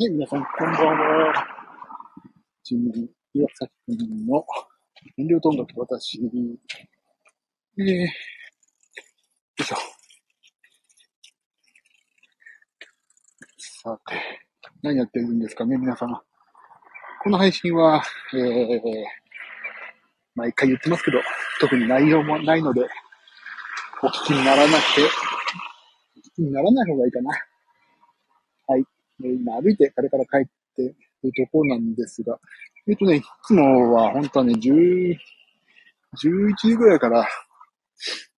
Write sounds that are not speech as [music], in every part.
はい、皆さん、こんばんは。ちなみに、岩崎くんの燃料と音楽私、えー、よいしょ。さて、何やってるんですかね、皆様。この配信は、えー、毎回言ってますけど、特に内容もないので、お聞きにならなくて、お聞きにならない方がいいかな。はい。今歩いて、あれから帰ってるところなんですが、えっ、とね、いつもは本当はね、10、11時ぐらいから、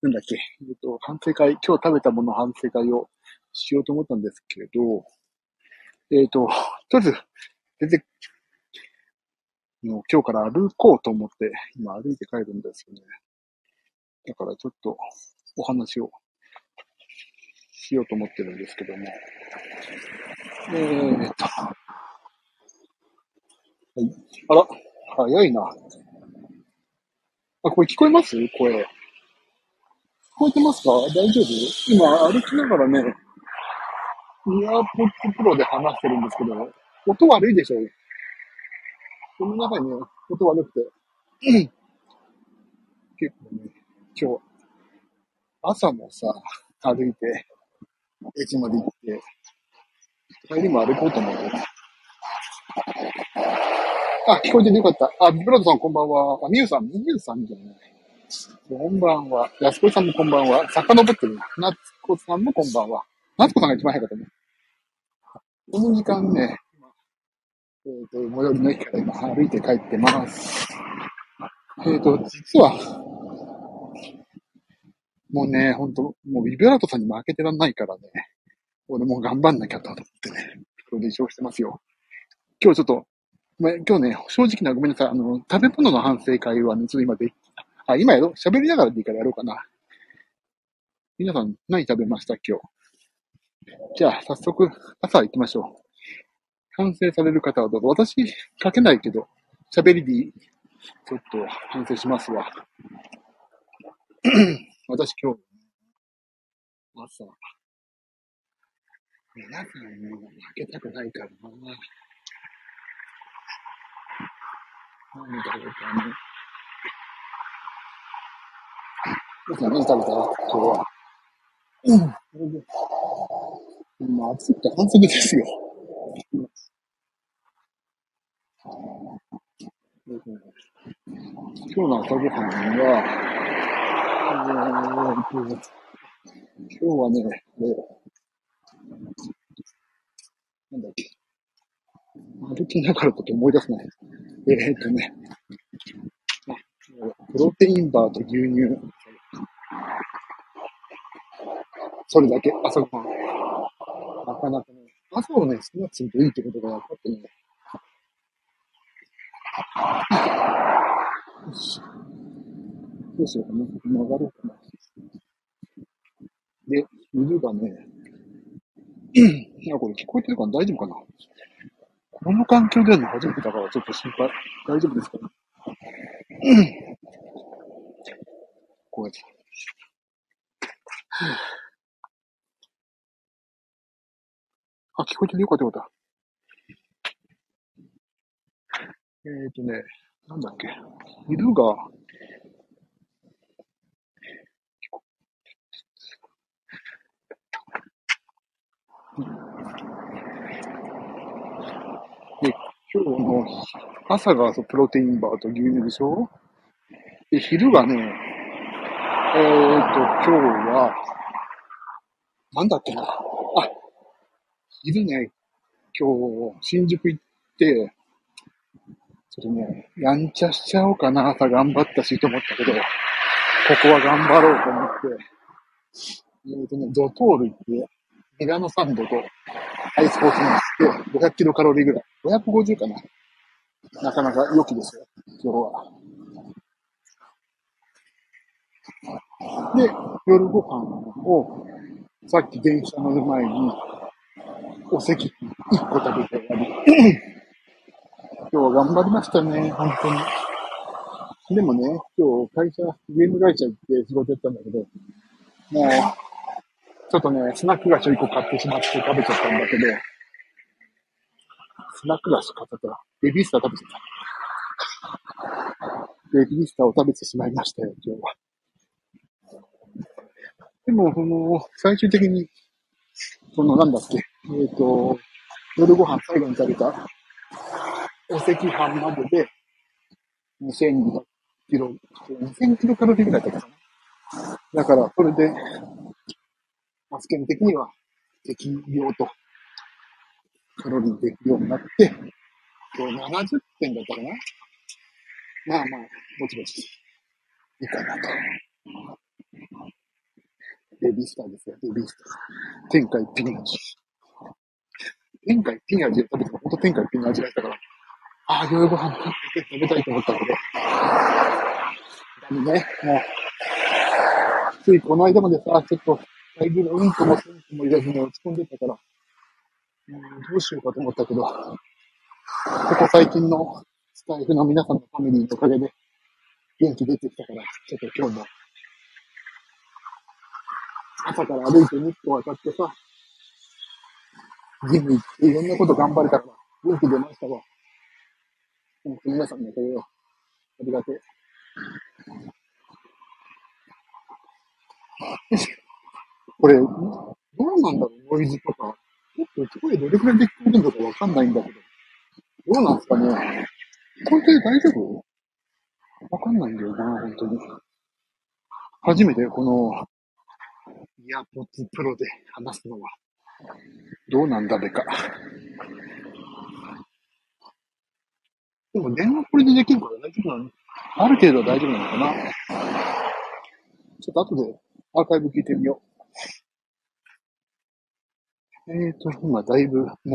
なんだっけ、えっ、と、反省会、今日食べたもの反省会をしようと思ったんですけど、えっ、と、とりあえず、出て、今日から歩こうと思って、今歩いて帰るんですよね。だからちょっとお話をしようと思ってるんですけども。えー、と。はい。あら、早いな。あ、これ聞こえます？声。聞こえてますか？大丈夫？今歩きながらね、イヤーポッドプロで話してるんですけど、音悪いでしょ？この中にね、音悪くて。[clears throat] 結構ね、今日、朝もさ、歩いて、駅まで行って、帰りも歩こうと思って。あ、聞こえててよかった。あ、ビブラドさんこんばんは。あ、ミュウさん、ミュウさんじゃない。こんばんは。安子さんもこんばんは。遡ってるな。夏子さんもこんばんは。夏子さんが一番早かったね。この時間ね、えっ、ー、と、最寄りの駅から今歩いて帰ってます。えっ、ー、と、実は、もうね、ほんと、もうビブラートさんに負けてらんないからね。俺も頑張んなきゃと思ってね、プロディションしてますよ。今日ちょっと、ま今日ね、正直なごめんなさい。あの、食べ物の反省会はね、ちょっと今で、あ、今やろ？う喋りながらでいいからやろうかな。皆さん何食べました今日。じゃあ、早速、朝行きましょう。反省される方はどうぞ。私、書けないけど、喋りでちょっと反省しますわ。[clears throat] 私今日、朝、皆さん。に負けたくないからな。なん。だろうかね。皆さん。何食べた今日は。うん。今暑くて半袖ですよ。今日の朝ごはん。は、えー、今日はね、なんだっけ。歩きながらこと思い出すね。えー、っとね。プロテインバーと牛乳。それだけ、朝ごはん。なかなかね、朝をね、少なくするといいってことが分かってね。よし。どうしようかな。曲がろうかな。で、犬がね、[clears throat] いや、これ聞こえてるかな？大丈夫かな？この環境でやるの初めてだからちょっと心配。大丈夫ですかね？こうやって。[sighs] あ、聞こえてる？よかったよかった。えっ、ー、とね、なんだっけ？犬が、で、今日の朝がプロテインバーと牛乳でしょ？で、昼がね、えー、っと、今日は、なんだっけな？あ、昼ね、今日、新宿行って、ちょっとね、やんちゃしちゃおうかな、朝頑張ったしと思ったけど、ここは頑張ろうと思って、えー、っとね、ドトール行って、メガノサンドとアイスコーヒーにして、500キロカロリーぐらい。550かな。なかなか良きですよ、今日は。で、夜ご飯を、さっき電車乗る前に、お席1個食べて終わり。[coughs] 今日は頑張りましたね、本当に。でもね、今日会社、ゲーム会社行って仕事やったんだけど、もう、ちょっとね、スナック菓子を1個買ってしまって食べちゃったんだけど、スナック菓子買ったら、ベビースター食べてた。ベビースターを食べてしまいましたよ、今日は。でも、その、最終的に、その、なんだっけ、えっ、ー、と、夜ご飯最後に食べた、お赤飯までで、2200キロ、2000キロカロリーぐらいだったかな。だから、それで、スケン的には適量と。カロリーできるようになって、今日70点だったかな。まあまあ、ぼちぼち、いいかなと。ベビースターですよ、ベビースター。天下一品味。天下一品味を食べても、ほんと天下一品の味がしたから、ああ、夜ご飯食べたいと思ったけど、だね、もう、ついこの間までさ、ちょっと、だいぶうんともすんとも言わずに落ち込んでたから、うん、どうしようかと思ったけど、ここ最近のスタイフの皆さんのファミリーのおかげで元気出てきたから、ちょっと今日も朝から歩いて日光当たってさ、ジム行っていろんなこと頑張れたから、元気出ましたわ。本当皆さんのおかげよ。ありがてえ。これ、どうなんだろう、ノイズとか。ちょっと声どれくらいで聞こえるのかわかんないんだけど。どうなんですかね。これで大丈夫？わかんないんだよな、本当に。初めてこの、イヤポッツプロで話すのは、どうなんだべか。でも電話これでできるから大丈夫なの？ある程度は大丈夫なのかなちょっと後でアーカイブ聞いてみよう。えーと、今だいぶもう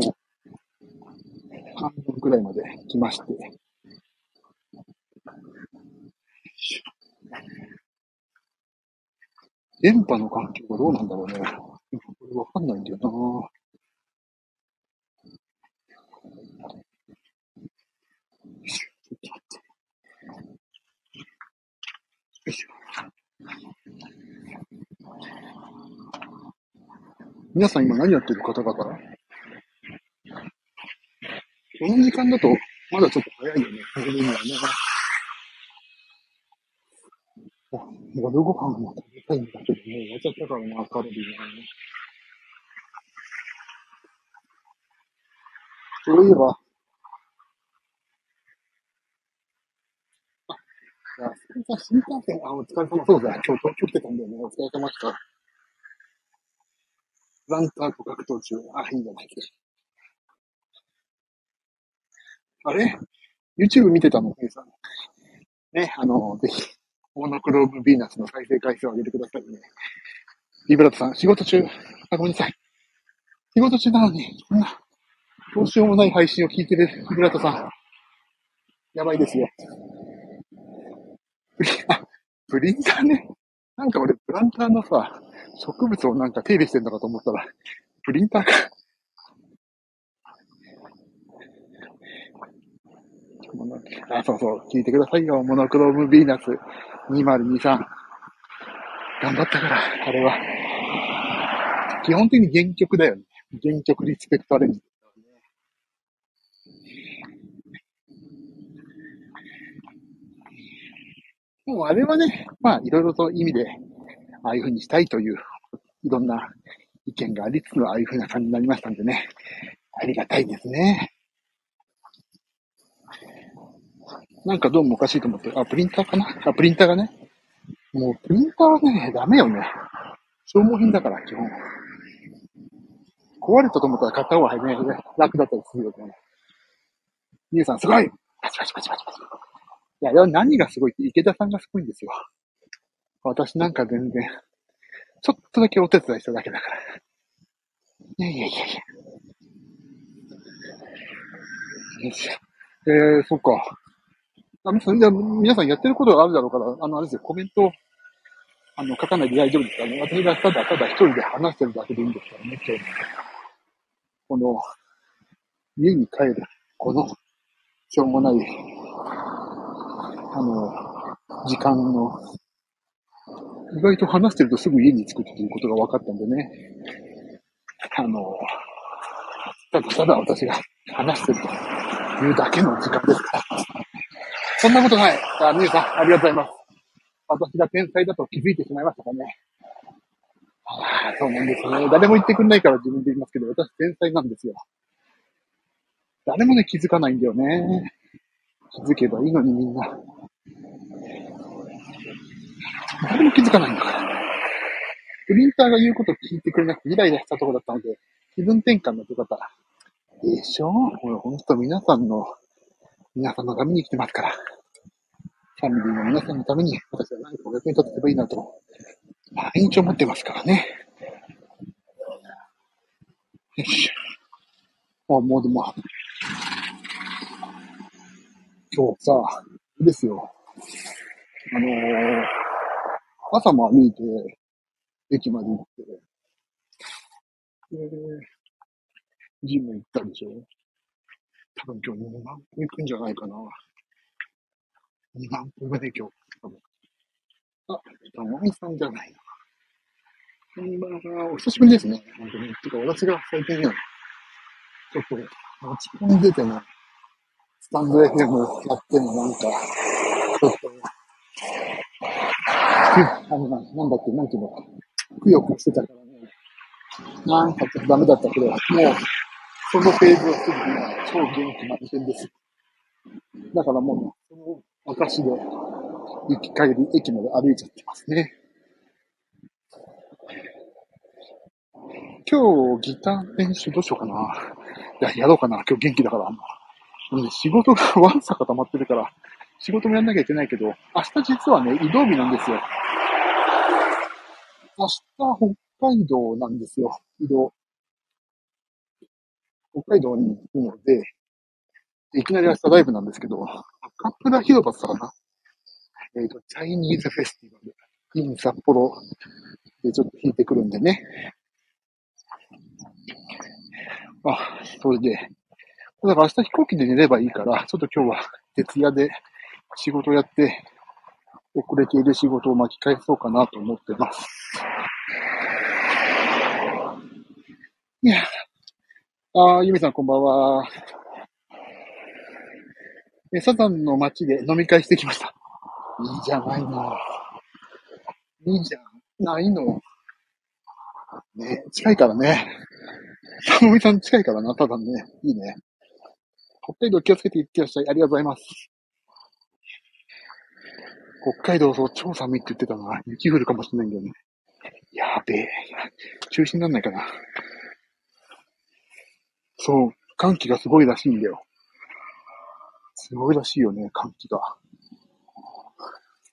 半分くらいまで来まして。電波の環境がどうなんだろうね。これわかんないんだよな。よいしょ。皆さん今何やってる方々？この時間だと、まだちょっと早いよね。寝るにはね。夜ご飯も食べたいんだけどね、終わっちゃったからな、カロリーがね。そういえば、あ、いや、新幹線、あ、お疲れ様、そうだ、今日東京来てたんだよね、お疲れ様でした。ランターと格闘中、あ、いいんじゃないあれ ?YouTube 見てたの、ケイさん。ね、あの、ぜひ、モノクロームヴィーナスの再生回数を上げてくださいね。リブラトさん、仕事中。あ、ごめんなさい。仕事中なのに、こんな、どうしようもない配信を聞いてるリブラトさん。やばいですよ。あ、プリンターね。なんか俺、プランターのさ、植物をなんか手入れしてんのかと思ったら、プリンターか。あ、そうそう、聞いてくださいよ。モノクロームヴィーナス。2023。頑張ったから、あれは。基本的に原曲だよね。原曲リスペクトアレンジもうあれはね、まあいろいろと意味で、ああいう風にしたいという、いろんな意見がありつつのああいう風な感じになりましたんでね。ありがたいですね。なんかどうもおかしいと思って、あ、プリンターかな？あ、プリンターがね。もう、プリンターはね、ダメよね。消耗品だから、基本。壊れたと思ったら買った方が早いね、楽だったりするよね。ゆうさん、すごいパチパチパチパチパチ。いや、何がすごいって、池田さんがすごいんですよ。私なんか全然、ちょっとだけお手伝いしただけだから。いやいやいやいや。よいしょ。えー、そっか。あ皆さん、皆さんやってることがあるだろうから、あの、あれですよ、コメント、あの、書かないで大丈夫ですからね。私がただただ一人で話してるだけでいいんですからね、今日この、家に帰る、この、しょうもない、あの、時間の、意外と話してるとすぐ家に着くっていうことが分かったんでね。あの、ただただ私が [laughs] 話してるというだけの時間ですから。そんなことない。あ、皆さん、ありがとうございます。私が天才だと気づいてしまいましたかね。ああ、そうなんですね。誰も言ってくんないから自分で言いますけど、私天才なんですよ。誰もね、気づかないんだよね。気づけばいいのにみんな。誰も気づかないんだから。プリンターが言うこと聞いてくれなくてイライラしたところだったので、気分転換の出方。でしょ？ほら、ほんと皆さんの、皆さんのために来てますから。ファミリーの皆さんのために私は何かお役に立てればいいなと、毎日思ってますからね。よし。あ、もうでも、今日さ、ですよ。あのー、朝も歩いて、駅まで行って、で、ジム行ったでしょ多分今日2万歩行くんじゃないかな。2万歩目で今日、多分。あ、たまみさんじゃないな。こんばんは。お久しぶりですね。本当に。てか、私が最近ね、ちょっと、落ち込んでてね、スタンド FM やってもなんか、ちょっとね、あの、なんだっけ、なんていうのか、くよくよしてたからね、なんかちょっとダメだったけど、もう、そのフェーズを過ぎて、超元気満点です。だからもう、その私で、行き帰り、駅まで歩いちゃってますね。今日、ギター練習どうしようかな。いや、やろうかな。今日元気だから。仕事がわんさか溜まってるから、仕事もやんなきゃいけないけど、明日実はね、移動日なんですよ。明日、北海道なんですよ。移動。北海道に行くので、いきなり明日ライブなんですけど、カプラ広場さかな？えっ、ー、と、チャイニーズフェスティバル、イン札幌でちょっと弾いてくるんでね。あ、それで、だから明日飛行機で寝ればいいから、ちょっと今日は徹夜で仕事やって、遅れている仕事を巻き返そうかなと思ってます。いや、ああゆみさんこんばんは。え、サザンの街で飲み会してきました。いいじゃないの。いいじゃないの。ね、近いからね。さもみさん近いからな、ただね。いいね。北海道気をつけていってらっしゃい。ありがとうございます。北海道、そう、超寒いって言ってたな。雪降るかもしれないんだよね。やべえ。中止になんないかな。そう、寒気がすごいらしいんだよ。すごいらしいよね、寒気が。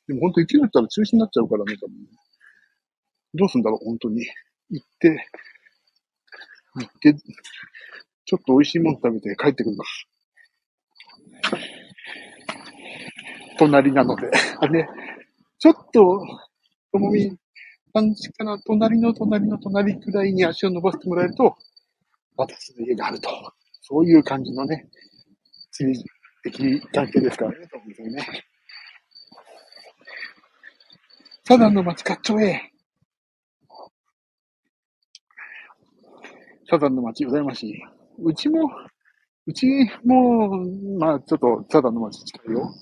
でも本当雪降ったら中止になっちゃうからね、多分。どうすんだろう、本当に。行って、行って、ちょっと美味しいもの食べて帰ってくるか。隣なので。[laughs] あれ、ちょっと、ともみ、感じかな、隣の隣の隣くらいに足を伸ばしてもらえると、私の家があると。そういう感じのね、地理的関係ですからね、と思うんですよね。サザンの街、かっちょええ。サザンの街、羨ましい。うちも、うちも、まあ、ちょっと、サザンの街近いよ。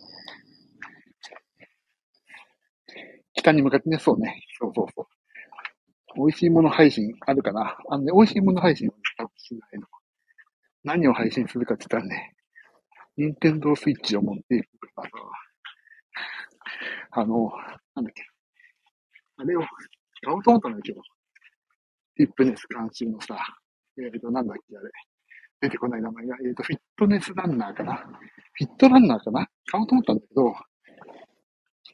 北に向かってね、そうね。そうそうそう。美味しいもの配信あるかなあのね、美味しいもの配信は、ね、多分しないの。何を配信するかって言ったらね、ニンテンドースイッチを持っていくから、あの、なんだっけ。あれを買おうと思ったんだけど、フィットネス監修のさ、えっ、ー、と、なんだっけ、あれ。出てこない名前が、えっ、ー、と、フィットネスランナーかな。フィットランナーかな買おうと思ったんだけど、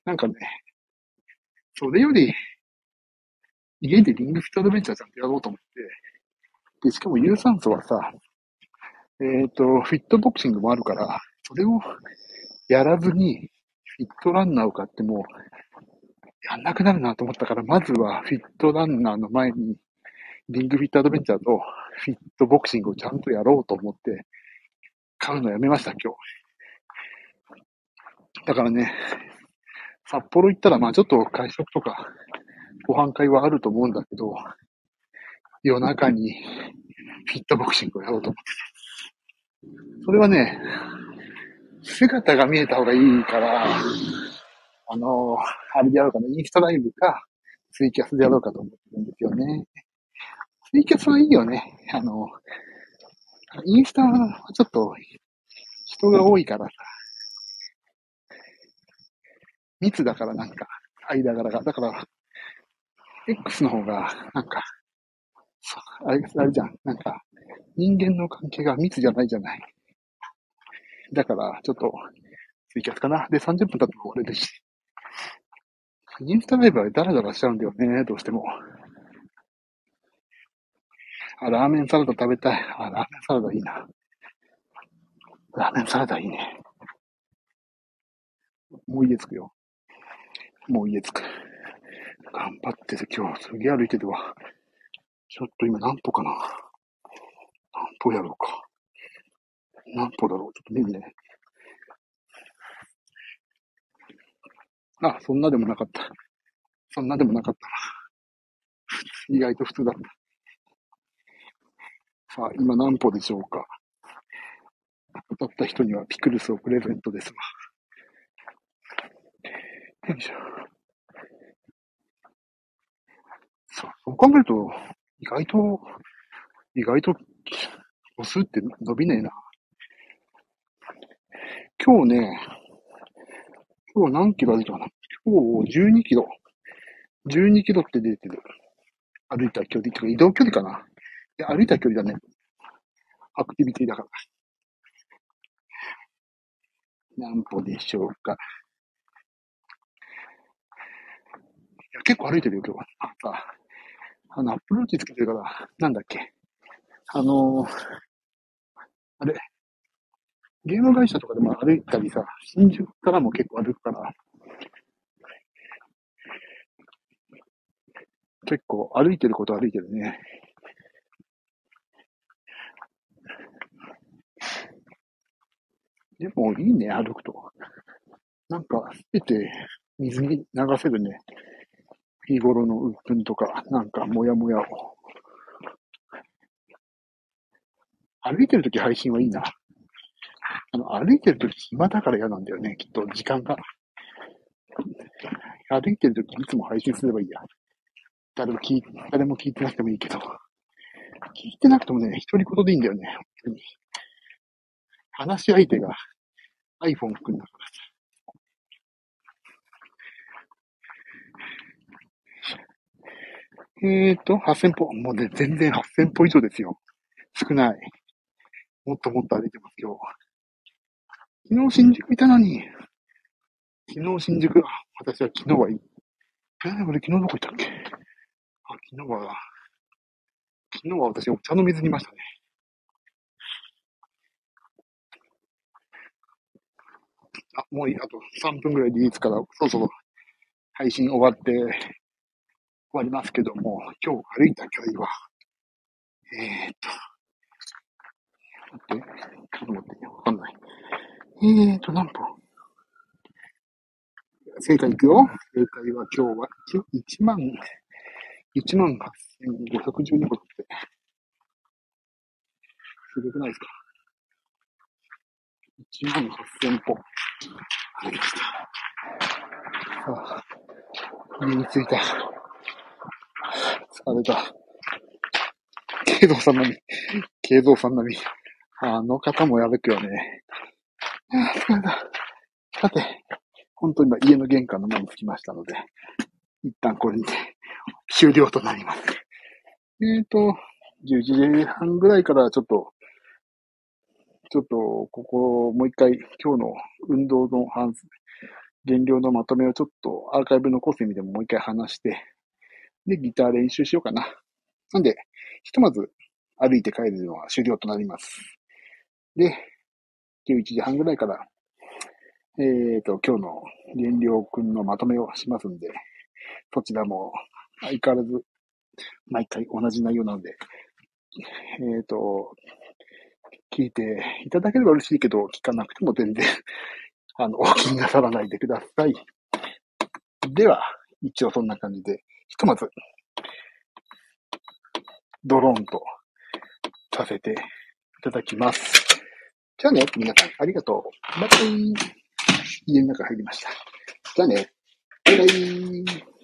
なんかね、それより、家でリングフィットアドベンチャーちゃんとやろうと思って、で、しかも有酸素はさ、えっ、ー、と、フィットボクシングもあるから、それをやらずに、フィットランナーを買っても、やんなくなるなと思ったから、まずはフィットランナーの前に、リングフィットアドベンチャーとフィットボクシングをちゃんとやろうと思って、買うのやめました、今日。だからね、札幌行ったら、まあちょっと会食とか、ご飯会はあると思うんだけど、夜中にフィットボクシングをやろうと思ってそれはね、姿が見えた方がいいから、あの、あれでやろうかな、インスタライブか、ツイキャスでやろうかと思ってるんですよね。ツイキャスはいいよね。あの、インスタはちょっと人が多いからさ、密だからなんか、間柄が。だから、X の方が、なんか、あれ、あれじゃん。なんか、人間の関係が密じゃないじゃない。だから、ちょっと、ツイキャスかな。で、30分経っても終われるし。インスタライブはダラダラしちゃうんだよね、どうしても。あ、ラーメンサラダ食べたい。あ、ラーメンサラダいいな。ラーメンサラダいいね。もう家着くよ。もう家着く。頑張ってて今日すげえ歩いてるわ。ちょっと今何歩かな。何歩やろうか。何歩だろう。ちょっと見るね。あ、そんなでもなかった。そんなでもなかった。意外と普通だった。さあ、今何歩でしょうか。当たった人にはピクルスをプレゼントですわ。よいしょ。そう、そう考えると、意外と、意外と、歩数って伸びねえな。今日ね、今日何キロ歩いたかな？今日12キロ。12キロって出てる。歩いた距離、移動距離かな？いや、歩いた距離だね。アクティビティだから。何歩でしょうか。いや、結構歩いてるよ、今日は。あ、さ、あの、アップローチつけてるから、なんだっけ。あのー、あれ、ゲーム会社とかでも歩いたりさ、新宿からも結構歩くから、結構歩いてること歩いてるね。でもいいね、歩くと。なんか、すべて水に流せるね。日頃の鬱憤とか、なんか、もやもやを。歩いてるとき配信はいいな。あの、歩いてるとき暇だから嫌なんだよね、きっと、時間が。歩いてるときいつも配信すればいいや。誰も聞い、誰も聞いてなくてもいいけど。聞いてなくてもね、一人言でいいんだよね、話し相手が iPhone くんだからえーと、8000歩。もうね、全然8000歩以上ですよ。少ない。もっともっと歩いてます、今日。昨日新宿いたのに。昨日新宿、あ私は昨日はいい。えー、俺昨日どこ行ったっけ？あ、昨日は、昨日は私お茶の水にいましたね。あ、もういい、あと3分ぐらいでいいですから、そろそろ配信終わって終わりますけども、今日歩いた距離は、えー、っと、待って、ちょっと待って、わかんない。えーっと、何歩正解いくよ。正解は今日は1万、1万8512歩って。すごくないですか ?1 万8000歩。歩きました。さあ、家に着いた。疲れた。慶三さん並み。慶三さん並み。あの方もやるくよね。疲れた。さて、本当に今家の玄関の前に着きましたので、一旦これにて終了となります。えっ、ー、と、10時半ぐらいからちょっと、ちょっと、ここ、もう一回、今日の運動の反、減量のまとめをちょっとアーカイブ残す意味でももう一回話して、で、ギター練習しようかな。なんで、ひとまず歩いて帰るのは終了となります。で、11時半ぐらいから、えっ、ー、と、今日の減量くんのまとめをしますんで、そちらも相変わらず毎回同じ内容なので、えっ、ー、と、聞いていただければ嬉しいけど、聞かなくても全然、あの、お気になさらないでください。では、一応そんな感じで、ひとまず、ドローンとさせていただきます。じゃあね、皆さん、ありがとう。バイバイ。家の中入りました。じゃあね。バイバイ。